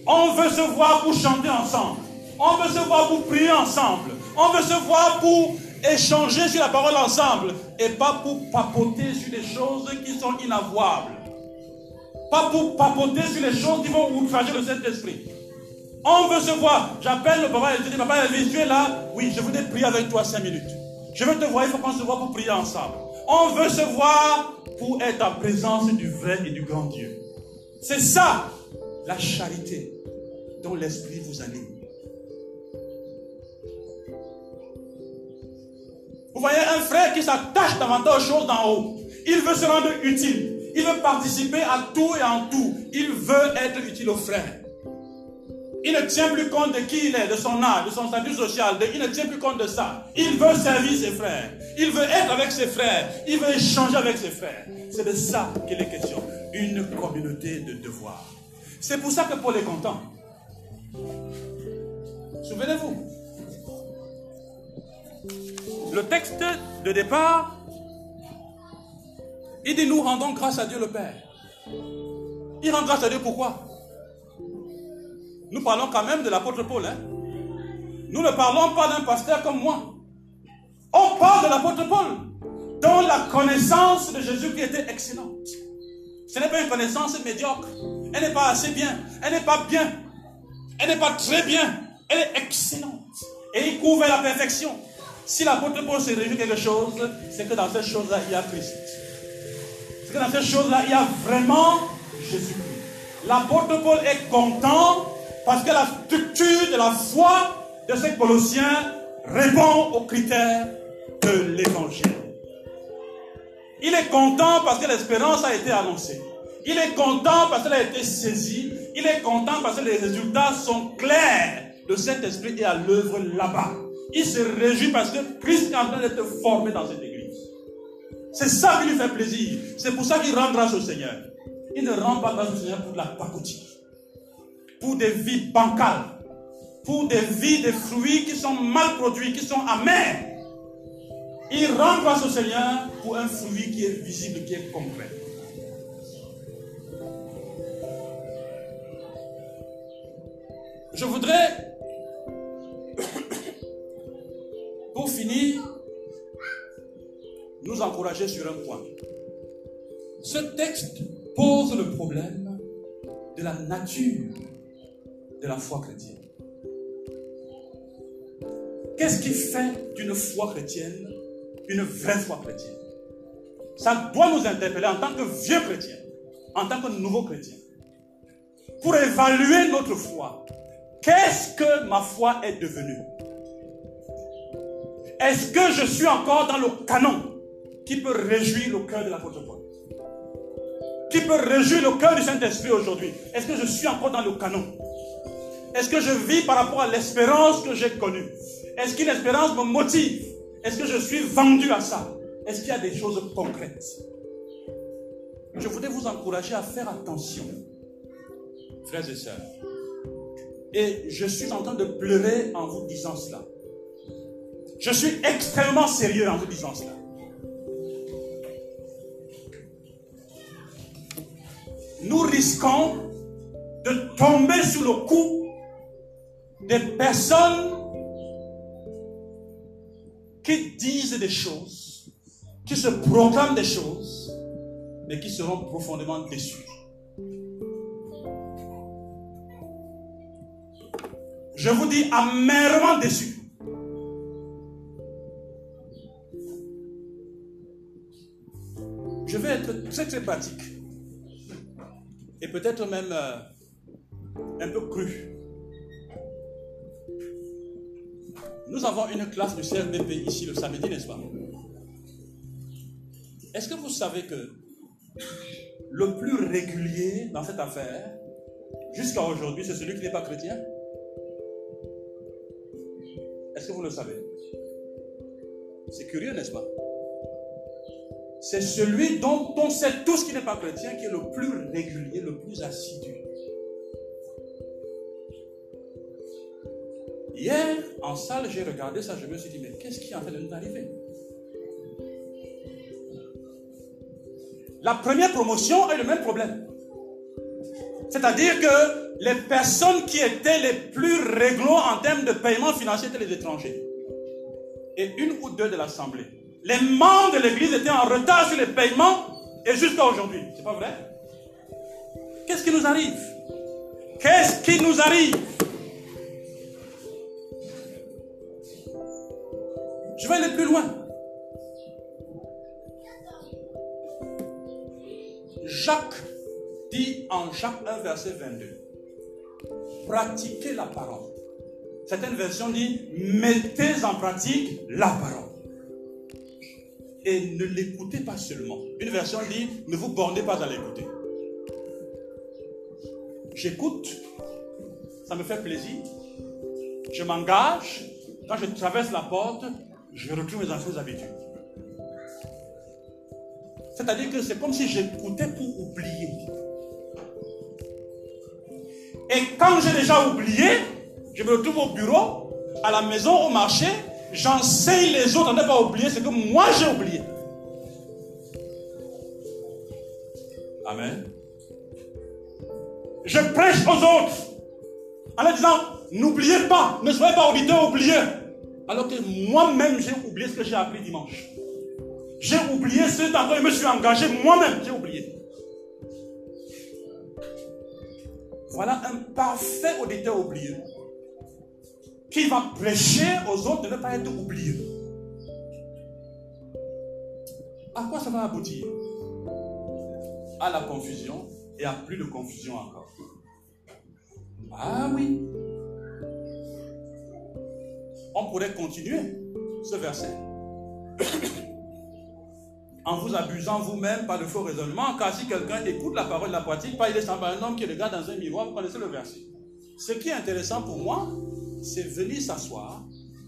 On veut se voir pour chanter ensemble. On veut se voir pour prier ensemble. On veut se voir pour échanger sur la parole ensemble et pas pour papoter sur des choses qui sont inavouables. Pas pour papoter sur les choses qui vont outrager le Saint-Esprit. On veut se voir. J'appelle le papa et je dis, papa, tu es là Oui, je voudrais prier avec toi cinq minutes. Je veux te voir, il faut qu'on se voit pour prier ensemble. On veut se voir pour être en présence du vrai et du grand Dieu. C'est ça, la charité dont l'Esprit vous anime. Vous voyez un frère qui s'attache davantage aux choses d'en haut. Il veut se rendre utile. Il veut participer à tout et en tout. Il veut être utile aux frères. Il ne tient plus compte de qui il est, de son âge, de son statut social. il ne tient plus compte de ça. Il veut servir ses frères. Il veut être avec ses frères. Il veut échanger avec ses frères. C'est de ça qu'il est question. Une communauté de devoirs. C'est pour ça que Paul est content. Souvenez-vous, le texte de départ, il dit nous rendons grâce à Dieu le Père. Il rend grâce à Dieu pourquoi? Nous parlons quand même de l'apôtre Paul. Hein? Nous ne parlons pas d'un pasteur comme moi. On parle de l'apôtre Paul, dont la connaissance de Jésus qui était excellente. Ce n'est pas une connaissance médiocre. Elle n'est pas assez bien. Elle n'est pas bien. Elle n'est pas très bien. Elle est excellente. Et il couvre la perfection. Si l'apôtre Paul se réjouit quelque chose, c'est que dans cette chose-là, il y a Christ. C'est que dans cette chose-là, il y a vraiment Jésus-Christ. L'apôtre Paul est content parce que la structure de la foi de ces Colossiens répond aux critères de l'évangile. Il est content parce que l'espérance a été annoncée. Il est content parce qu'elle a été saisie. Il est content parce que les résultats sont clairs. Le Saint-Esprit est à l'œuvre là-bas. Il se réjouit parce que Christ est en train d'être formé dans cette église. C'est ça qui lui fait plaisir. C'est pour ça qu'il rend grâce au Seigneur. Il ne rend pas grâce au Seigneur pour la pacotille, pour des vies bancales, pour des vies, des fruits qui sont mal produits, qui sont amers. Il rend grâce au Seigneur pour un fruit qui est visible, qui est concret. Je voudrais, [COUGHS] pour finir, nous encourager sur un point. Ce texte pose le problème de la nature de la foi chrétienne. Qu'est-ce qui fait d'une foi chrétienne une vraie foi chrétienne? Ça doit nous interpeller en tant que vieux chrétien, en tant que nouveau chrétien, pour évaluer notre foi. Qu'est-ce que ma foi est devenue? Est-ce que je suis encore dans le canon qui peut réjouir le cœur de l'apôtre Paul? Qui peut réjouir le cœur du Saint-Esprit aujourd'hui? Est-ce que je suis encore dans le canon? Est-ce que je vis par rapport à l'espérance que j'ai connue? Est-ce qu'une espérance me motive? Est-ce que je suis vendu à ça? Est-ce qu'il y a des choses concrètes? Je voudrais vous encourager à faire attention, frères et sœurs. Et je suis en train de pleurer en vous disant cela. Je suis extrêmement sérieux en vous disant cela. Nous risquons de tomber sous le coup des personnes qui disent des choses, qui se proclament des choses, mais qui seront profondément déçus. Je vous dis amèrement déçu. Je vais être très très pratique. Et peut-être même euh, un peu cru. Nous avons une classe du CRDP ici le samedi, n'est-ce pas? Est-ce que vous savez que le plus régulier dans cette affaire, jusqu'à aujourd'hui, c'est celui qui n'est pas chrétien? Est-ce que vous le savez? C'est curieux, n'est-ce pas? C'est celui dont on sait tout ce qui n'est pas chrétien qui est le plus régulier, le plus assidu. Hier, en salle, j'ai regardé ça, je me suis dit, mais qu'est-ce qui est en train de nous arriver? La première promotion a eu le même problème. C'est-à-dire que les personnes qui étaient les plus réglo en termes de paiement financier étaient les étrangers. Et une ou deux de l'Assemblée. Les membres de l'Église étaient en retard sur les paiements et jusqu'à aujourd'hui. C'est pas vrai? Qu'est-ce qui nous arrive? Qu'est-ce qui nous arrive? Je vais aller plus loin. Jacques dit en Jacques 1, verset 22 pratiquez la parole. Certaines versions disent mettez en pratique la parole. Et ne l'écoutez pas seulement. Une version dit ne vous bornez pas à l'écouter. J'écoute, ça me fait plaisir. Je m'engage. Quand je traverse la porte, je retrouve mes anciennes habitudes. C'est-à-dire que c'est comme si j'écoutais pour oublier. Et quand j'ai déjà oublié, je me retrouve au bureau, à la maison, au marché, j'enseigne les autres à ne pas oublier ce que moi j'ai oublié. Amen. Je prêche aux autres en leur disant, n'oubliez pas, ne soyez pas auditeurs oubliés. Alors que moi-même j'ai oublié ce que j'ai appris dimanche. J'ai oublié ce dans je me suis engagé moi-même, j'ai oublié. Voilà un parfait auditeur oublié qui va prêcher aux autres de ne pas être oublié. À quoi ça va aboutir? À la confusion et à plus de confusion encore. Ah oui. On pourrait continuer ce verset [COUGHS] en vous abusant vous-même par le faux raisonnement, car si quelqu'un écoute la parole de la pratique, pas il est semblable un homme qui regarde dans un miroir, vous connaissez le verset. Ce qui est intéressant pour moi, c'est venir s'asseoir,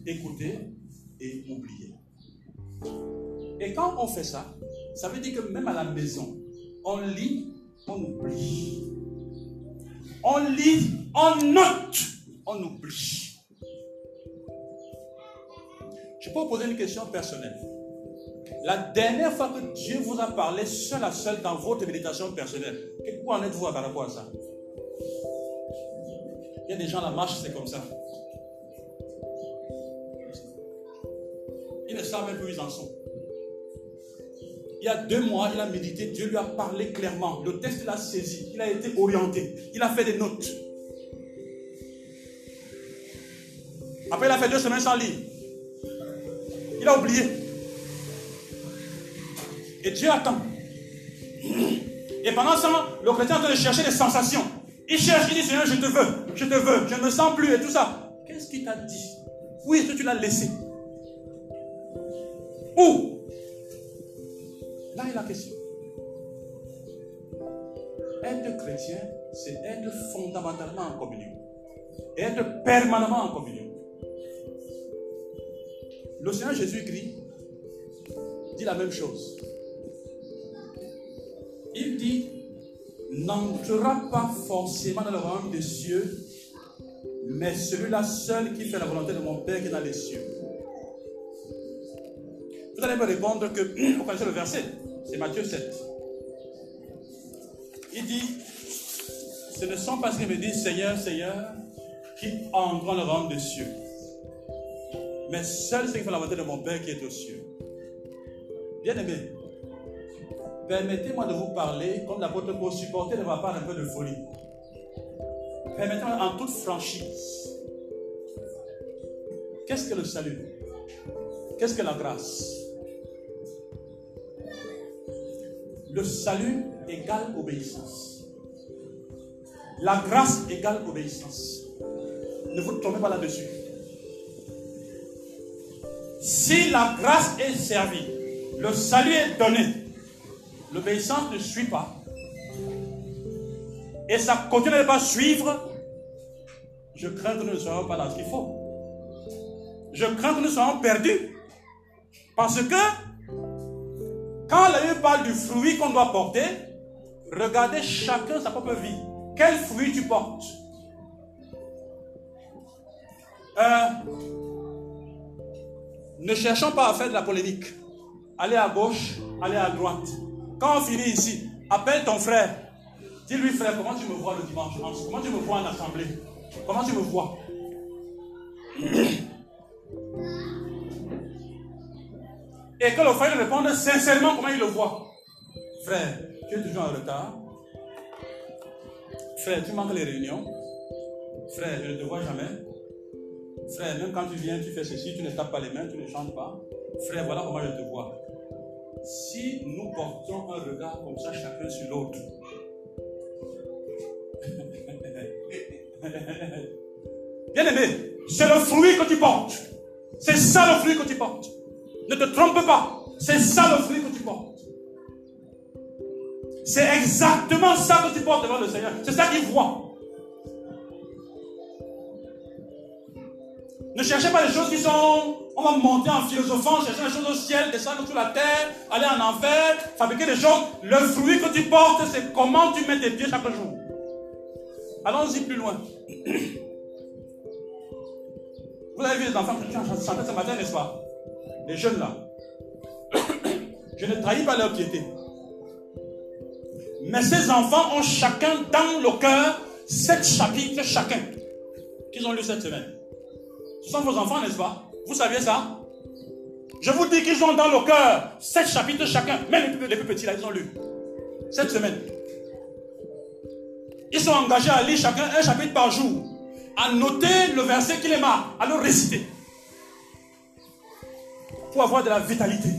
écouter et oublier. Et quand on fait ça, Ça veut dire que même à la maison, on lit, on oublie. On lit, on note, on oublie. Je peux vous poser une question personnelle. La dernière fois que Dieu vous a parlé seul à seul dans votre méditation personnelle, où en êtes-vous par rapport à ça? Il y a des gens, la marche, c'est comme ça. Ils ne savent même plus où ils en sont. Il y a deux mois, il a médité, Dieu lui a parlé clairement. Le texte l'a saisi, il a été orienté, il a fait des notes. Après, il a fait deux semaines sans lire. Il a oublié. Et Dieu attend. Et pendant ce temps, le chrétien est en train de chercher des sensations. Il cherche, il dit Seigneur, je te veux, je te veux, je ne me sens plus et tout ça. Qu'est-ce qu'il t'a dit? Où est-ce que tu l'as laissé? Où? Là est la question. Être chrétien, c'est être fondamentalement en communion. Être permanemment en communion. Le Seigneur Jésus-Christ dit la même chose. Il dit, n'entrera pas forcément dans le royaume des cieux, mais celui-là seul qui fait la volonté de mon Père qui est dans les cieux. Vous allez me répondre que, [CLEARS THROAT] vous connaissez le verset, c'est Matthieu 7. Il dit, ce ne sont pas ceux qui me disent Seigneur, Seigneur, qui entrent dans le royaume des cieux, mais seul ceux qui font la volonté de mon Père qui est aux cieux. Bien aimé, permettez-moi de vous parler comme l'apôtre pour supporter de ma part un peu de folie. Permettez-moi en toute franchise. Qu'est-ce que le salut? Qu'est-ce que la grâce? Le salut égale obéissance. La grâce égale obéissance. Ne vous trompez pas là-dessus. Si la grâce est servie, le salut est donné, l'obéissance ne suit pas, et ça continue de ne pas suivre, je crains que nous ne soyons pas dans ce qu'il faut. Je crains que nous soyons perdus. Parce que quand la Bible parle du fruit qu'on doit porter, regardez chacun sa propre vie. Quel fruit tu portes? Euh, Ne cherchons pas à faire de la polémique. Allez à gauche, allez à droite. Quand on finit ici, appelle ton frère. Dis-lui, frère, comment tu me vois le dimanche Comment tu me vois en assemblée? Comment tu me vois? Et que le frère réponde sincèrement comment il le voit. Frère, tu es toujours en retard. Frère, tu manques les réunions. Frère, je ne te vois jamais. Frère, même quand tu viens, tu fais ceci, tu ne tapes pas les mains, tu ne chantes pas. Frère, voilà comment je te vois. Si nous portons un regard comme ça chacun sur l'autre, [LAUGHS] bien aimé, c'est le fruit que tu portes. C'est ça le fruit que tu portes. Ne te trompe pas. C'est ça le fruit que tu portes. C'est exactement ça que tu portes devant le Seigneur. C'est ça qu'il voit. Ne cherchez pas les choses qui sont. On va monter en philosophant, chercher les choses au ciel, descendre sur la terre, aller en enfer, fabriquer des choses. Le fruit que tu portes, c'est comment tu mets tes pieds chaque jour. Allons-y plus loin. Vous avez vu les enfants ont chanté ce matin, n'est-ce pas les jeunes là, je ne trahis pas leur piété. Mais ces enfants ont chacun dans le cœur sept chapitres chacun qu'ils ont lu cette semaine. Ce sont vos enfants, n'est-ce pas? Vous saviez ça? Je vous dis qu'ils ont dans le cœur sept chapitres chacun. Même les plus, petits là, ils ont lu. Cette semaine. Ils sont engagés à lire chacun un chapitre par jour. À noter le verset qui les marque, à le réciter pour avoir de la vitalité.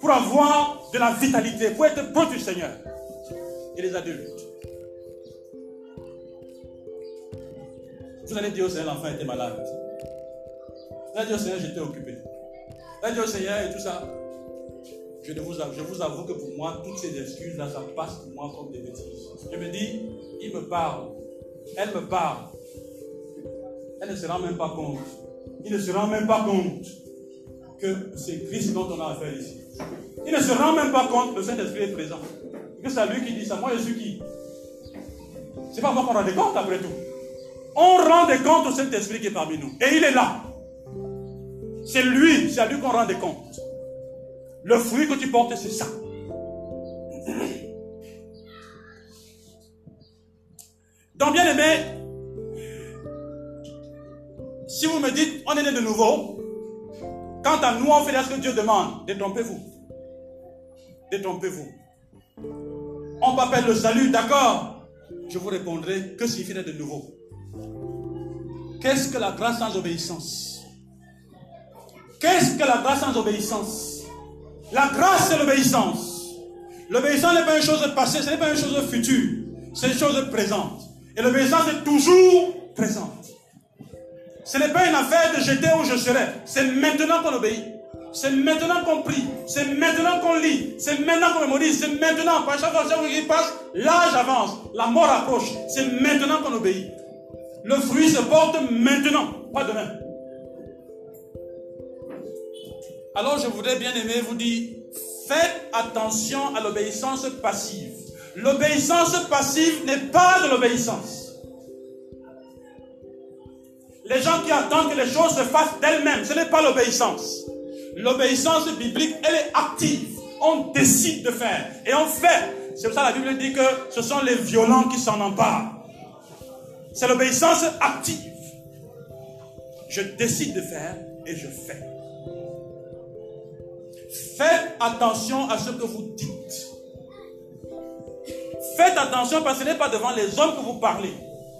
Pour avoir de la vitalité, pour être proche du Seigneur. Et les adultes. Vous allez dire au Seigneur, l'enfant était malade. Vous allez dire au Seigneur, j'étais occupé. Vous allez dire au Seigneur et tout ça. Je, vous je vous avoue que pour moi, toutes ces excuses-là, ça passe pour moi comme des bêtises. Je me dis, il me parle. Elle me parle. Elle ne se rend même pas compte. Il ne se rend même pas compte que c'est Christ dont on a affaire ici. Il ne se rend même pas compte que le Saint-Esprit est présent. Que c'est lui qui dit ça. Moi, je suis qui? C'est pas moi qu'on rend des comptes après tout. On rend des comptes au Saint-Esprit qui est parmi nous. Et il est là. C'est lui, c'est à lui qu'on rend des comptes. Le fruit que tu portes, c'est ça. Donc, bien aimé, si vous me dites, on est né de nouveau, quant à nous, on fait ce que Dieu demande. Détrompez-vous. Détrompez-vous. On m'appelle le salut, d'accord Je vous répondrai, que signifie de nouveau Qu'est-ce que la grâce sans obéissance? Qu'est-ce que la grâce sans obéissance? La grâce, c'est l'obéissance. L'obéissance n'est pas une chose passée, ce n'est pas une chose future, c'est une chose présente. Et l'obéissance est toujours présente. Ce n'est pas une affaire de jeter où je serai. C'est maintenant qu'on obéit. C'est maintenant qu'on prie. C'est maintenant qu'on lit. C'est maintenant qu'on mémorise. C'est maintenant. Par chaque fois qui passe, l'âge avance. La mort approche. C'est maintenant qu'on obéit. Le fruit se porte maintenant, pas demain. Alors je voudrais bien aimer vous dire, faites attention à l'obéissance passive. L'obéissance passive n'est pas de l'obéissance. Les gens qui attendent que les choses se fassent d'elles-mêmes, ce n'est pas l'obéissance. L'obéissance biblique, elle est active. On décide de faire et on fait. C'est pour ça que la Bible dit que ce sont les violents qui s'en emparent. C'est l'obéissance active. Je décide de faire et je fais. Faites attention à ce que vous dites. Faites attention parce que ce n'est pas devant les hommes que vous parlez.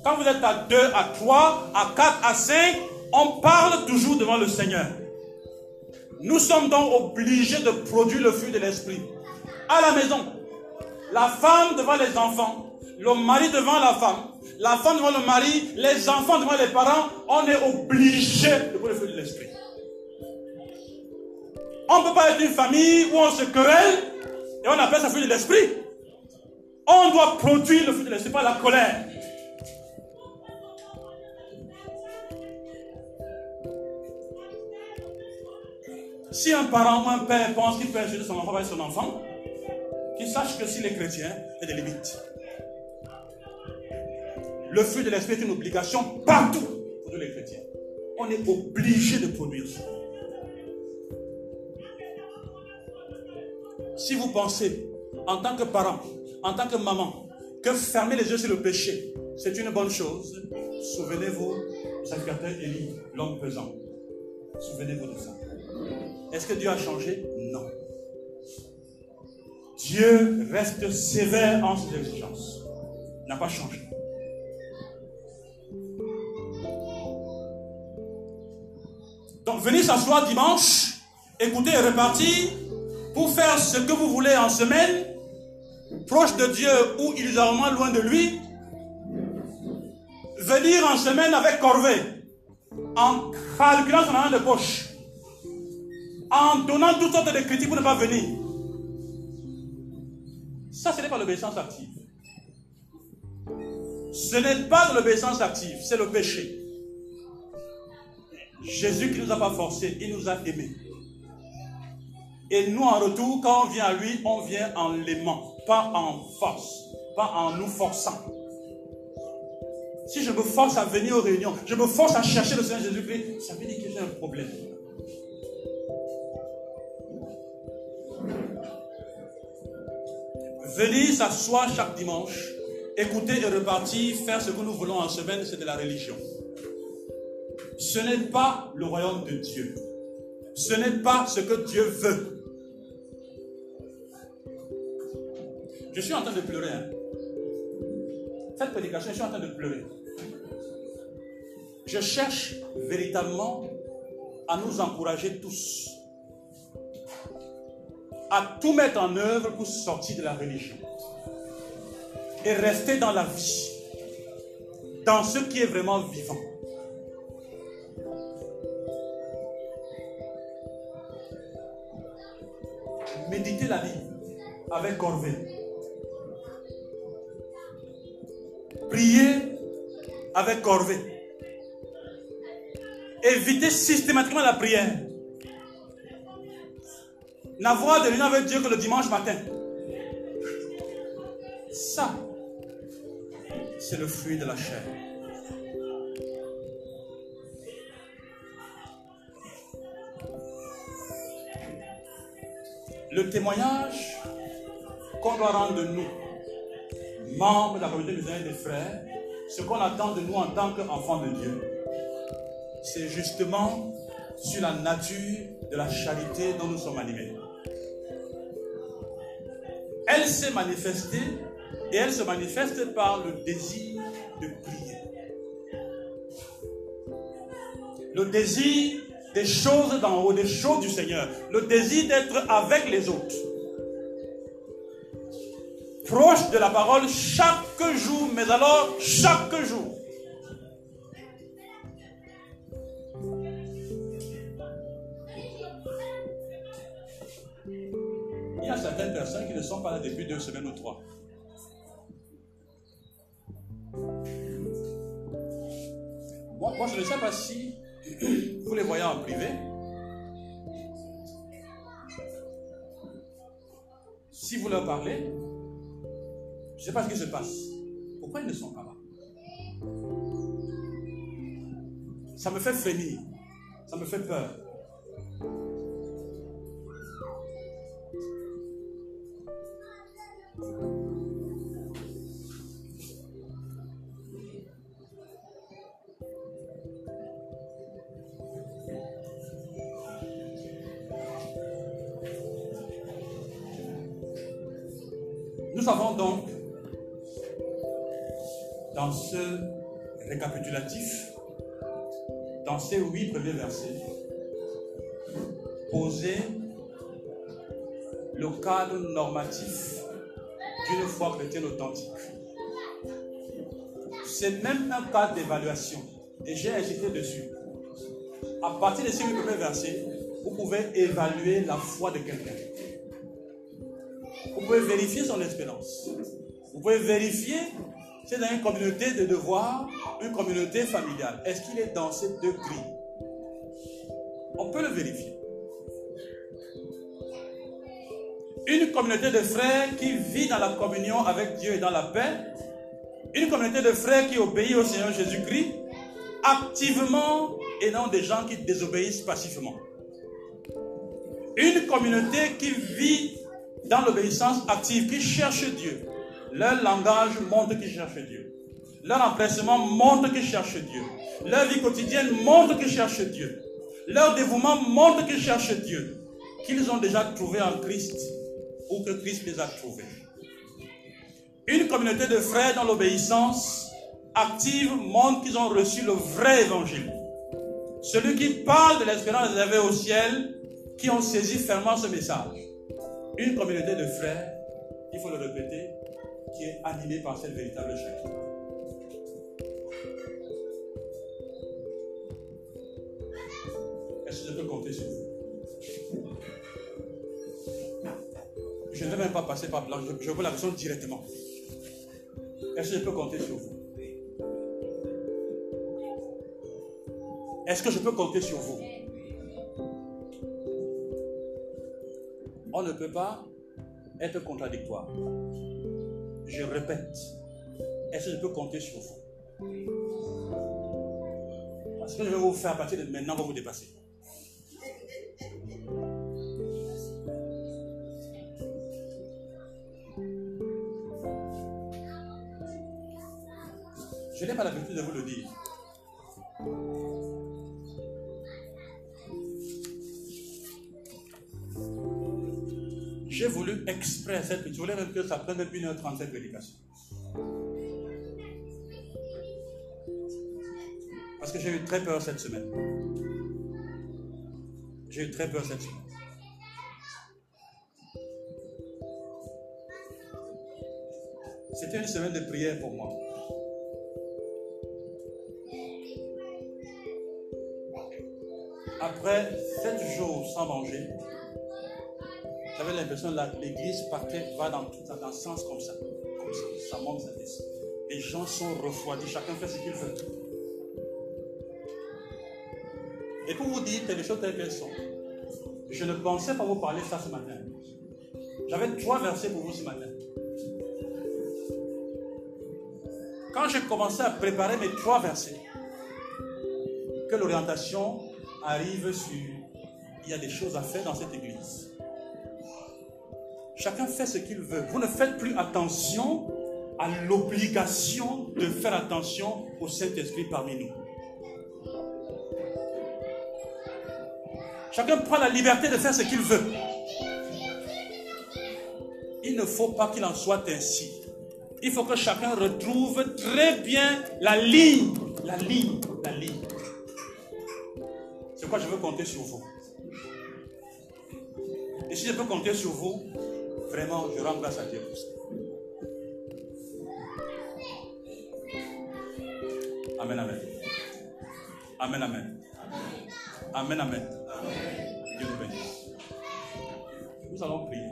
Quand vous êtes à 2, à 3, à 4, à 5, on parle toujours devant le Seigneur. Nous sommes donc obligés de produire le fruit de l'esprit. À la maison, la femme devant les enfants, le mari devant la femme, la femme devant le mari, les enfants devant les parents, on est obligé de produire le fruit de l'esprit. On ne peut pas être une famille où on se querelle et on appelle ça fruit de l'esprit. On doit produire le fruit de l'esprit, pas la colère. Si un parent ou un père pense qu'il peut insulter son enfant avec son enfant, qu'il sache que s'il est chrétien, il y a des limites. Le fruit de l'esprit est une obligation partout pour tous les chrétiens. On est obligé de produire ça. Si vous pensez, en tant que parent, en tant que maman, que fermer les yeux sur le péché, c'est une bonne chose, souvenez-vous du sacrificateur Élie, l'homme pesant. Souvenez-vous de ça. Est-ce que Dieu a changé? Non. Dieu reste sévère en ses exigences. N'a pas changé. Donc venez s'asseoir dimanche, écoutez et repartir pour faire ce que vous voulez en semaine, proche de Dieu ou illusoirement loin de lui. Venir en semaine avec corvée, en calculant son argent de poche en donnant toutes sortes de critiques pour ne pas venir. Ça, ce n'est pas l'obéissance active. Ce n'est pas l'obéissance active, c'est le péché. Jésus qui ne nous a pas forcés, il nous a aimés. Et nous, en retour, quand on vient à lui, on vient en l'aimant, pas en force, pas en nous forçant. Si je me force à venir aux réunions, je me force à chercher le Seigneur Jésus-Christ, ça veut dire que j'ai un problème. Venir s'asseoir chaque dimanche, écouter et repartir, faire ce que nous voulons en semaine, c'est de la religion. Ce n'est pas le royaume de Dieu. Ce n'est pas ce que Dieu veut. Je suis en train de pleurer. Hein. Cette prédication, je suis en train de pleurer. Je cherche véritablement à nous encourager tous à tout mettre en œuvre pour sortir de la religion et rester dans la vie, dans ce qui est vraiment vivant. Méditez la vie avec corvée. Avec corvée. Évitez systématiquement la prière. n'avoir de réunion avec Dieu que le dimanche matin. Ça, c'est le fruit de la chair. Le témoignage qu'on doit rendre de nous, membres de la communauté des des frères, ce qu'on attend de nous en tant qu'enfants de Dieu, c'est justement sur la nature de la charité dont nous sommes animés. Elle s'est manifestée et elle se manifeste par le désir de prier. Le désir des choses d'en haut, des choses du Seigneur. Le désir d'être avec les autres. Proche de la parole chaque jour, mais alors chaque jour. Il y a certaines personnes qui ne sont pas là depuis deux semaines ou trois. Moi, je ne sais pas si vous les voyez en privé. Si vous leur parlez, je ne sais pas ce qui se passe. Pourquoi ils ne sont pas là? Ça me fait frémir. Ça me fait peur. Cadre normatif d'une foi chrétienne authentique. C'est même un cadre d'évaluation. Et j'ai insisté dessus. À partir de ces huit premiers versets, vous pouvez évaluer la foi de quelqu'un. Vous pouvez vérifier son espérance. Vous pouvez vérifier si c'est dans une communauté de devoirs, une communauté familiale. Est-ce qu'il est dans ces deux On peut le vérifier. Une communauté de frères qui vit dans la communion avec Dieu et dans la paix. Une communauté de frères qui obéit au Seigneur Jésus-Christ activement et non des gens qui désobéissent passivement. Une communauté qui vit dans l'obéissance active, qui cherchent Dieu. Leur langage montre qu'ils cherchent Dieu. Leur empressement montre qu'ils cherchent Dieu. Leur vie quotidienne montre qu'ils cherchent Dieu. Leur dévouement montre qu'ils cherchent Dieu. Qu'ils ont déjà trouvé en Christ ou que Christ les a trouvés. Une communauté de frères dans l'obéissance active montre qu'ils ont reçu le vrai évangile. Celui qui parle de l'espérance réservée au ciel, qui ont saisi fermement ce message. Une communauté de frères, il faut le répéter, qui est animée par cette véritable charité. Est-ce que je peux compter sur vous? Vais même pas passer par blanc, je, veux la question directement. Est-ce que je peux compter sur vous? Est-ce que je peux compter sur vous? On ne peut pas être contradictoire. Je répète, est-ce que je peux compter sur vous? Parce que je vais vous faire à partir de maintenant, va vous dépasser. Pas l'habitude de vous le dire. J'ai voulu exprès cette Je voulais même que ça prenne 1h30 cette prédication. Parce que j'ai eu très peur cette semaine. J'ai eu très peur cette semaine. C'était une semaine de prière pour moi. Après sept jours sans manger, j'avais l'impression que l'église partait, va dans, dans un sens comme ça. Comme ça, ça monte, ça descend. Les gens sont refroidis, chacun fait ce qu'il veut. Et pour vous dire que les choses telles je ne pensais pas vous parler ça ce matin. J'avais trois versets pour vous ce matin. Quand j'ai commencé à préparer mes trois versets, que l'orientation arrive sur il y a des choses à faire dans cette église. Chacun fait ce qu'il veut. Vous ne faites plus attention à l'obligation de faire attention au Saint-Esprit parmi nous. Chacun prend la liberté de faire ce qu'il veut. Il ne faut pas qu'il en soit ainsi. Il faut que chacun retrouve très bien la ligne, la ligne, quoi je veux compter sur vous. Et si je peux compter sur vous, vraiment, je rends grâce à Dieu pour ça. Amen, amen. Amen, amen. Amen, amen. Dieu vous bénisse. Nous allons prier.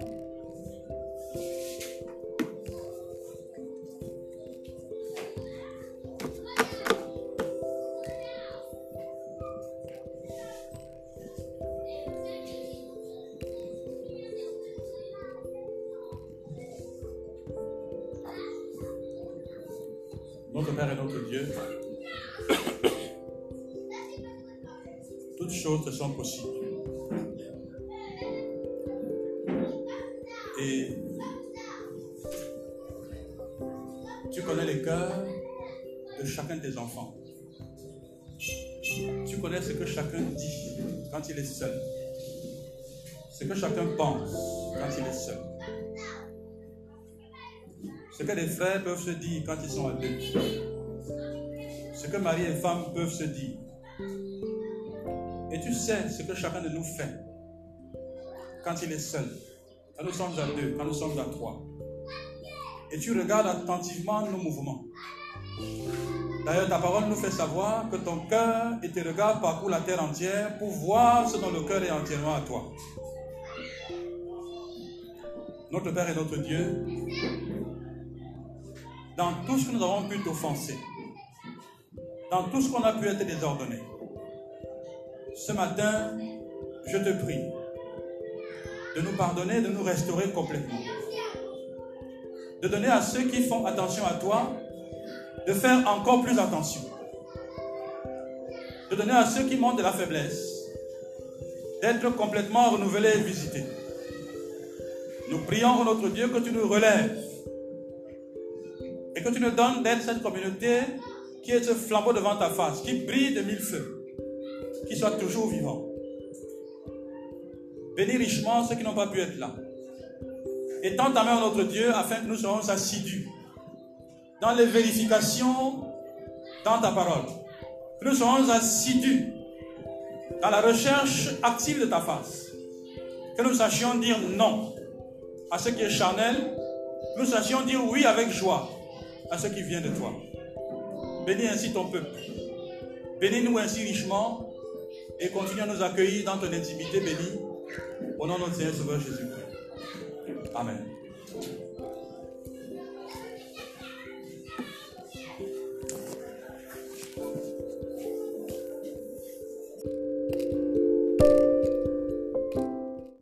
Et tu connais les cœurs de chacun des enfants. Tu connais ce que chacun dit quand il est seul. Ce que chacun pense quand il est seul. Ce que les frères peuvent se dire quand ils sont à. Ce que mari et femme peuvent se dire. Et tu sais ce que chacun de nous fait quand il est seul, quand nous sommes à deux, quand nous sommes à trois. Et tu regardes attentivement nos mouvements. D'ailleurs, ta parole nous fait savoir que ton cœur et tes regards parcourent la terre entière pour voir ce dont le cœur est entièrement à toi. Notre Père et notre Dieu, dans tout ce que nous avons pu t'offenser, dans tout ce qu'on a pu être désordonné, ce matin, je te prie de nous pardonner, de nous restaurer complètement. De donner à ceux qui font attention à toi de faire encore plus attention. De donner à ceux qui montrent de la faiblesse d'être complètement renouvelés et visités. Nous prions, notre Dieu, que tu nous relèves et que tu nous donnes d'être cette communauté qui est ce flambeau devant ta face, qui brille de mille feux qui soit toujours vivant. Bénis richement ceux qui n'ont pas pu être là. Et tends ta main notre Dieu afin que nous soyons assidus dans les vérifications dans ta parole. Que nous soyons assidus dans la recherche active de ta face. Que nous sachions dire non à ce qui est charnel. Que nous sachions dire oui avec joie à ce qui vient de toi. Bénis ainsi ton peuple. Bénis-nous ainsi richement et continue à nous accueillir dans ton intimité bénie. Au nom de notre Seigneur Sauveur Jésus-Christ. Amen.